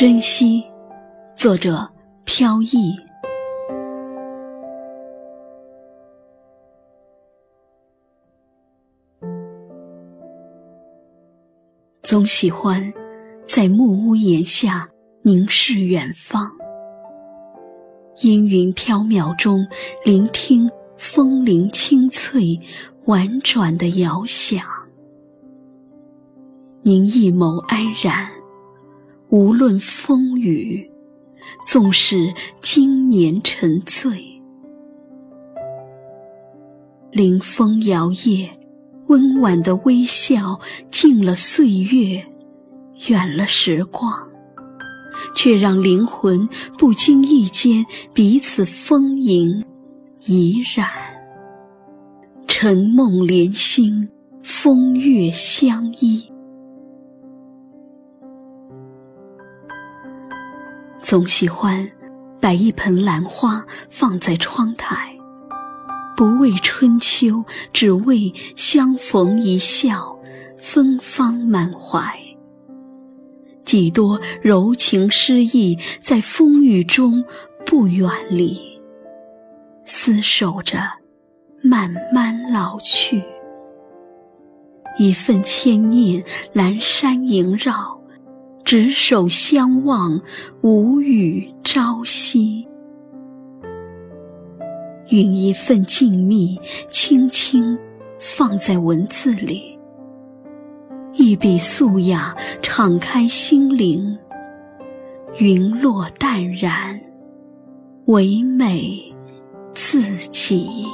珍惜，作者飘逸。总喜欢在木屋檐下凝视远方，阴云飘渺中聆听风铃清脆婉转的遥响。凝一眸安然，无论风雨，纵使经年沉醉，临风摇曳，温婉的微笑，近了岁月，远了时光，却让灵魂不经意间彼此丰盈怡然，晨梦连心，风月相依。总喜欢摆一盆兰花放在窗台，不为春秋，只为相逢一笑，芬芳满怀。几多柔情诗意，在风雨中不远离，厮守着，慢慢老去。一份牵念，阑珊萦绕。执手相望，无语朝夕。允一份静谧，轻轻放在文字里。一笔素雅，敞开心灵。云落淡然，唯美自己。